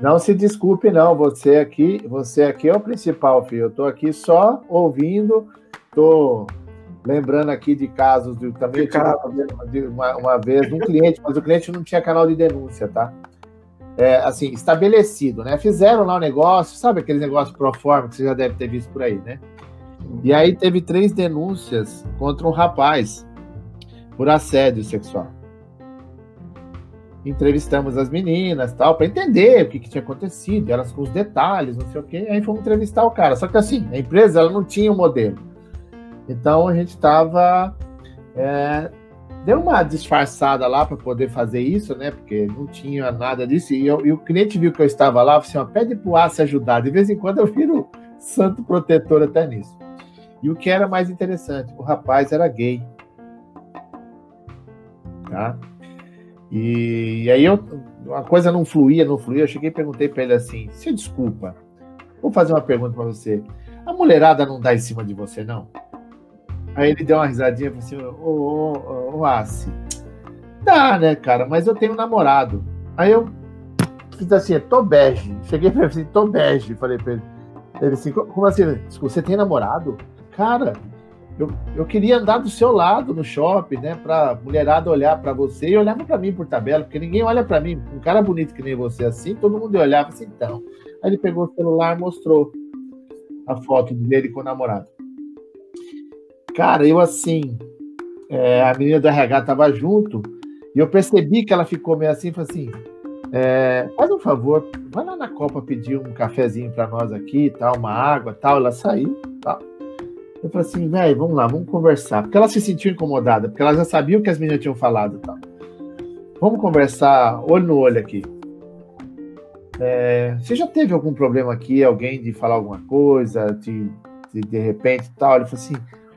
Não se desculpe, não. Você aqui, você aqui é o principal, filho. Eu tô aqui só ouvindo, tô lembrando aqui de casos de também de uma, uma vez um cliente, mas o cliente não tinha canal de denúncia, tá? É, assim, estabelecido, né? Fizeram lá o negócio, sabe aquele negócio pro forma que você já deve ter visto por aí, né? E aí teve três denúncias contra um rapaz por assédio sexual. Entrevistamos as meninas, tal, para entender o que, que, tinha acontecido, elas com os detalhes, não sei o quê. Aí fomos entrevistar o cara. Só que assim, a empresa ela não tinha um modelo. Então a gente estava é, deu uma disfarçada lá para poder fazer isso, né? Porque não tinha nada disso. E, eu, e o cliente viu que eu estava lá, assim, ó, pede pro A se ajudar. De vez em quando eu viro santo protetor até nisso. E o que era mais interessante, o rapaz era gay. Tá? E, e aí eu, a coisa não fluía, não fluía. Eu cheguei e perguntei para ele assim: se desculpa, vou fazer uma pergunta para você. A mulherada não dá em cima de você, não? Aí ele deu uma risadinha e falou assim: Ô, ô, ô, Assi, dá, né, cara? Mas eu tenho um namorado. Aí eu fiz assim: tô bege. Cheguei pra ele assim: tô bege. Falei pra ele: ele assim, como assim? Você tem namorado? Cara, eu, eu queria andar do seu lado no shopping, né? Pra mulherada olhar para você e olhava para mim por tabela, porque ninguém olha para mim. Um cara bonito que nem você assim, todo mundo olhava assim, então. Aí ele pegou o celular e mostrou a foto dele com o namorado. Cara, eu assim, é, a menina do RH tava junto e eu percebi que ela ficou meio assim, falou assim, é, faz um favor, vai lá na Copa pedir um cafezinho para nós aqui, tal, uma água, tal. Ela saiu, tal. Eu falei assim, velho, vamos lá, vamos conversar. Porque ela se sentiu incomodada, porque ela já sabia o que as meninas tinham falado, tal. Vamos conversar olho no olho aqui. É, você já teve algum problema aqui, alguém de falar alguma coisa, de, de, de repente tal? Ele falou assim,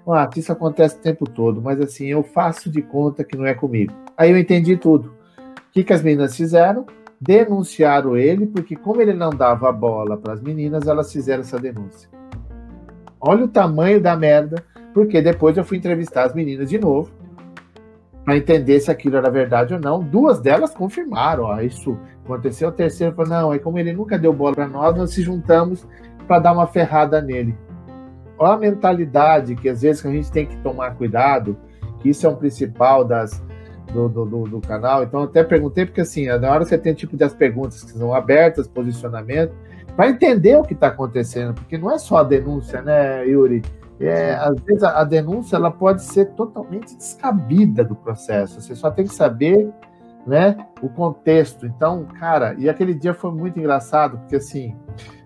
ah, isso acontece o tempo todo, mas assim, eu faço de conta que não é comigo. Aí eu entendi tudo. O que, que as meninas fizeram? Denunciaram ele, porque como ele não dava bola para as meninas, elas fizeram essa denúncia. Olha o tamanho da merda, porque depois eu fui entrevistar as meninas de novo, para entender se aquilo era verdade ou não. Duas delas confirmaram, ó, isso aconteceu. A terceira falou, não, aí como ele nunca deu bola para nós, nós se juntamos para dar uma ferrada nele. Olha a mentalidade que às vezes a gente tem que tomar cuidado, que isso é um principal das, do, do, do, do canal. Então, até perguntei, porque assim, na hora você tem tipo das perguntas que são abertas, posicionamento, para entender o que está acontecendo, porque não é só a denúncia, né, Yuri? É, às vezes a, a, denúncia ela pode ser totalmente descabida do processo. Você só tem que saber, né, o contexto. Então, cara, e aquele dia foi muito engraçado, porque assim,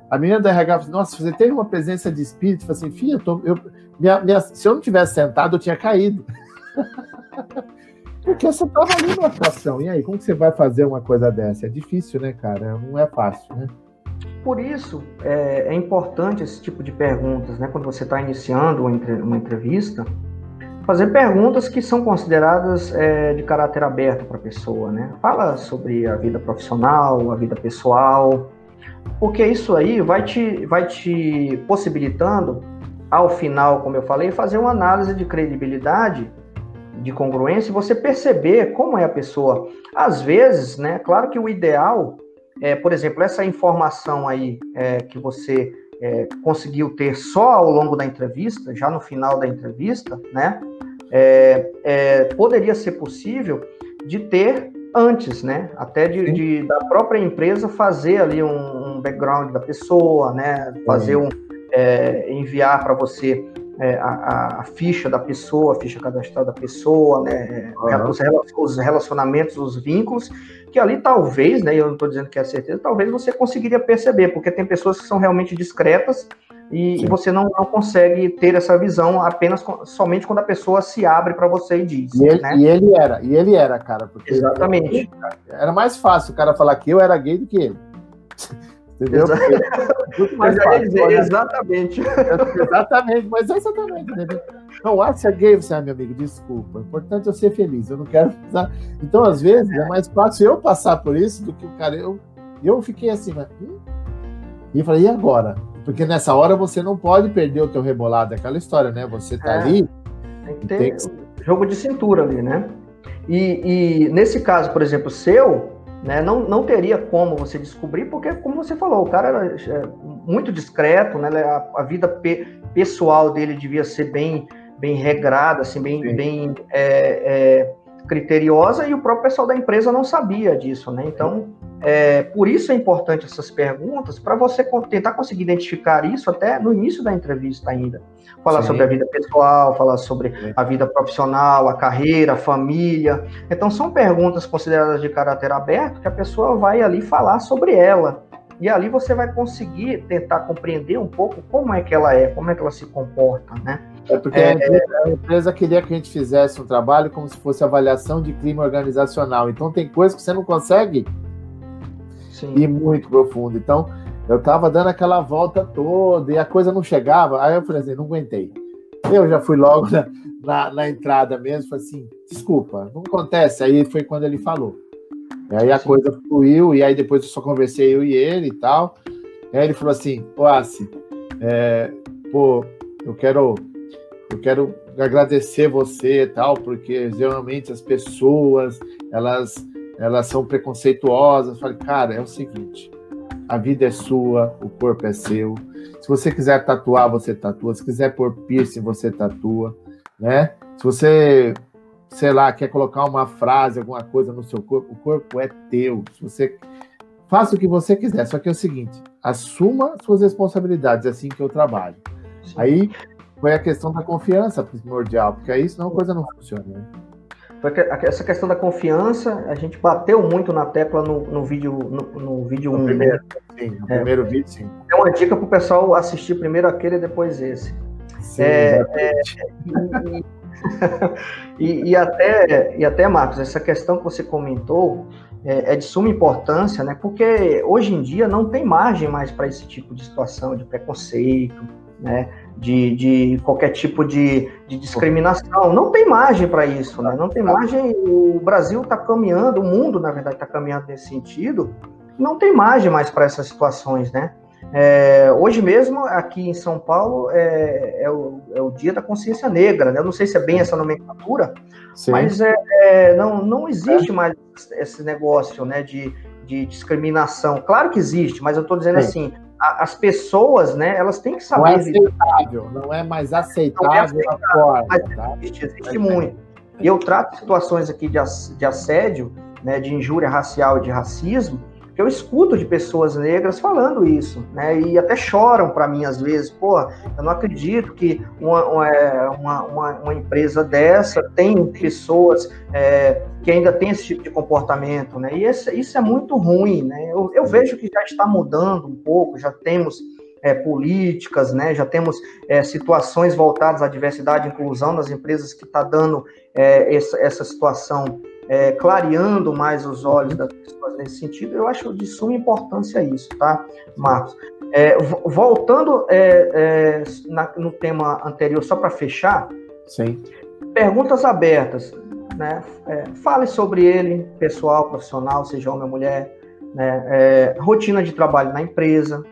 a menina da RH falou assim, nossa, você teve uma presença de espírito, falou assim, filha, eu eu, minha, minha, se eu não tivesse sentado, eu tinha caído. Porque você estava ali numa situação. E aí, como que você vai fazer uma coisa dessa? É difícil, né, cara? Não é fácil, né? Por isso, é, é importante esse tipo de perguntas, né? Quando você está iniciando uma entrevista, fazer perguntas que são consideradas é, de caráter aberto para a pessoa, né? Fala sobre a vida profissional, a vida pessoal, porque isso aí vai te, vai te possibilitando, ao final, como eu falei, fazer uma análise de credibilidade, de congruência, e você perceber como é a pessoa. Às vezes, né, claro que o ideal é, por exemplo, essa informação aí é, que você é, conseguiu ter só ao longo da entrevista, já no final da entrevista, né, é, é, poderia ser possível de ter antes, né? Até de, de, da própria empresa fazer ali um, um background da pessoa, né? Fazer um é, enviar para você é, a, a, ficha da pessoa, a ficha cadastral da pessoa, né? Uhum. Os, os relacionamentos, os vínculos, que ali talvez, né? Eu não estou dizendo que é certeza, talvez você conseguiria perceber, porque tem pessoas que são realmente discretas e, e, você não, não consegue ter essa visão apenas somente quando a pessoa se abre para você e diz. E ele, né? e ele, era, e ele era, cara. Exatamente. Ele, era mais fácil o cara falar que eu era gay do que ele. Entendeu? Muito mais fácil, dizer, exatamente. exatamente, mas exatamente. Entendeu? Não, ah, se é gay, você, ah, meu amigo, desculpa. O importante é eu ser feliz. Eu não quero precisar. Então, às vezes, é mais fácil eu passar por isso do que o cara. Eu, eu fiquei assim, mas. Hum? E falei, e agora? Porque nessa hora você não pode perder o teu rebolado, aquela história, né? Você tá é, ali. Tem que ter tem que... jogo de cintura ali, né? E, e, nesse caso, por exemplo, seu, né? Não, não teria como você descobrir, porque, como você falou, o cara era é, muito discreto, né? A, a vida pe pessoal dele devia ser bem, bem regrada, assim, bem, bem é, é, criteriosa, e o próprio pessoal da empresa não sabia disso, né? Então, é, por isso é importante essas perguntas, para você tentar conseguir identificar isso até no início da entrevista ainda. Falar Sim. sobre a vida pessoal, falar sobre a vida profissional, a carreira, a família. Então, são perguntas consideradas de caráter aberto que a pessoa vai ali falar sobre ela. E ali você vai conseguir tentar compreender um pouco como é que ela é, como é que ela se comporta, né? É porque é, a empresa queria que a gente fizesse um trabalho como se fosse avaliação de clima organizacional. Então tem coisas que você não consegue Sim. ir muito profundo. Então eu estava dando aquela volta toda e a coisa não chegava. Aí eu falei assim, não aguentei. Eu já fui logo na, na, na entrada mesmo, falei assim, desculpa, não acontece. Aí foi quando ele falou. E aí a Sim. coisa fluiu, e aí depois eu só conversei eu e ele e tal. E aí ele falou assim, pô, Assi, é, pô, eu quero, eu quero agradecer você e tal, porque geralmente as pessoas, elas, elas são preconceituosas. Falei, cara, é o seguinte, a vida é sua, o corpo é seu. Se você quiser tatuar, você tatua. Se quiser pôr piercing, você tatua, né? Se você sei lá, quer colocar uma frase, alguma coisa no seu corpo, o corpo é teu. Se você faça o que você quiser, só que é o seguinte, assuma suas responsabilidades, é assim que eu trabalho. Aí foi a questão da confiança primordial, porque aí senão a coisa não funciona. Né? Essa questão da confiança, a gente bateu muito na tecla no, no vídeo no, no vídeo 1. Um, primeiro, né? sim, no é, primeiro vídeo, sim. É uma dica para o pessoal assistir primeiro aquele e depois esse. Sim, é, é, e, e, e, até, e até, Marcos, essa questão que você comentou é, é, de suma importância, né? Porque hoje em dia não tem margem mais para esse tipo de situação de preconceito, né? De, de qualquer tipo de, de discriminação. Não tem margem para isso, né? Não tem margem. O Brasil está caminhando, o mundo, na verdade, está caminhando nesse sentido. Não tem margem mais para essas situações, né? É, hoje mesmo, aqui em São Paulo, é, é, o, é, o, dia da consciência negra, né? Eu não sei se é bem essa nomenclatura, Sim. mas é, é, não, não existe mais esse negócio né, de, de discriminação. Claro que existe, mas eu estou dizendo Sim. assim, a, as pessoas, né, elas têm que saber... Não é aceitável, não é mais aceitável, não é aceitável forma, mas tá? existe, existe muito. E eu trato situações aqui de, de assédio, né, de injúria racial e de racismo, eu escuto de pessoas negras falando isso, né? E até choram para mim às vezes, pô, eu não acredito que uma, uma, é, uma, uma empresa dessa tem pessoas é, que ainda tem esse tipo de comportamento, né? E esse, isso é muito ruim, né? Eu, eu vejo que já está mudando um pouco, já temos é, políticas, né? Já temos é, situações voltadas à diversidade e inclusão nas empresas que está dando é, essa, essa situação é, clareando mais os olhos das pessoas nesse sentido, eu acho de suma importância isso, tá, Marcos? É, voltando é, é, na, no tema anterior, só para fechar, Sim. perguntas abertas, né? É, fale sobre ele, pessoal, profissional, seja homem ou mulher, né? É, rotina de trabalho na empresa,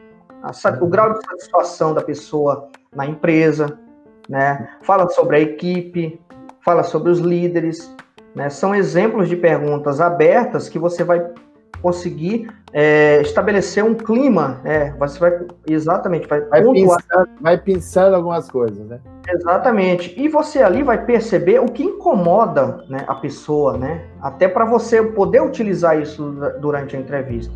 a, o grau de satisfação da pessoa na empresa, né? Fala sobre a equipe, fala sobre os líderes, né? São exemplos de perguntas abertas que você vai conseguir é, estabelecer um clima, né? Você vai exatamente vai, vai pensando, vai pensando algumas coisas, né? Exatamente. E você ali vai perceber o que incomoda né, a pessoa, né? Até para você poder utilizar isso durante a entrevista.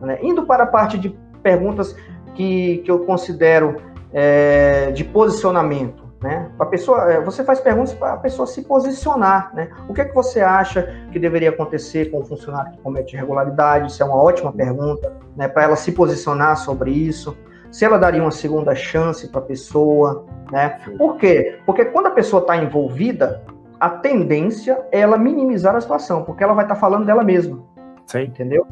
Né? Indo para a parte de perguntas que, que eu considero é, de posicionamento. Né? A pessoa, é, você faz perguntas para a pessoa se posicionar. Né? O que é que você acha que deveria acontecer com o funcionário que comete irregularidade? Isso é uma ótima pergunta, né? para ela se posicionar sobre isso. Se ela daria uma segunda chance para a pessoa. Né? Por quê? Porque quando a pessoa está envolvida, a tendência é ela minimizar a situação, porque ela vai estar tá falando dela mesma. Sim. Entendeu?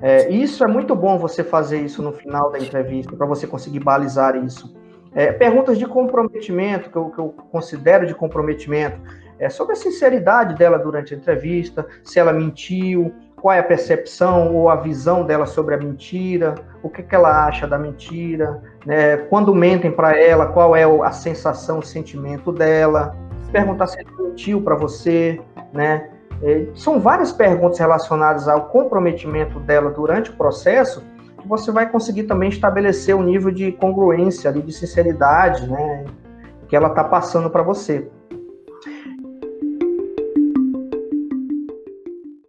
É, isso é muito bom você fazer isso no final da entrevista, para você conseguir balizar isso. É, perguntas de comprometimento, que eu, que eu, considero de comprometimento, é sobre a sinceridade dela durante a entrevista, se ela mentiu, qual é a percepção ou a visão dela sobre a mentira, o que, que ela acha da mentira, né? quando mentem para ela, qual é a sensação, o sentimento dela, perguntar se ele mentiu para você, né? É, são várias perguntas relacionadas ao comprometimento dela durante o processo você vai conseguir também estabelecer o nível de congruência, de sinceridade, né, que ela está passando para você.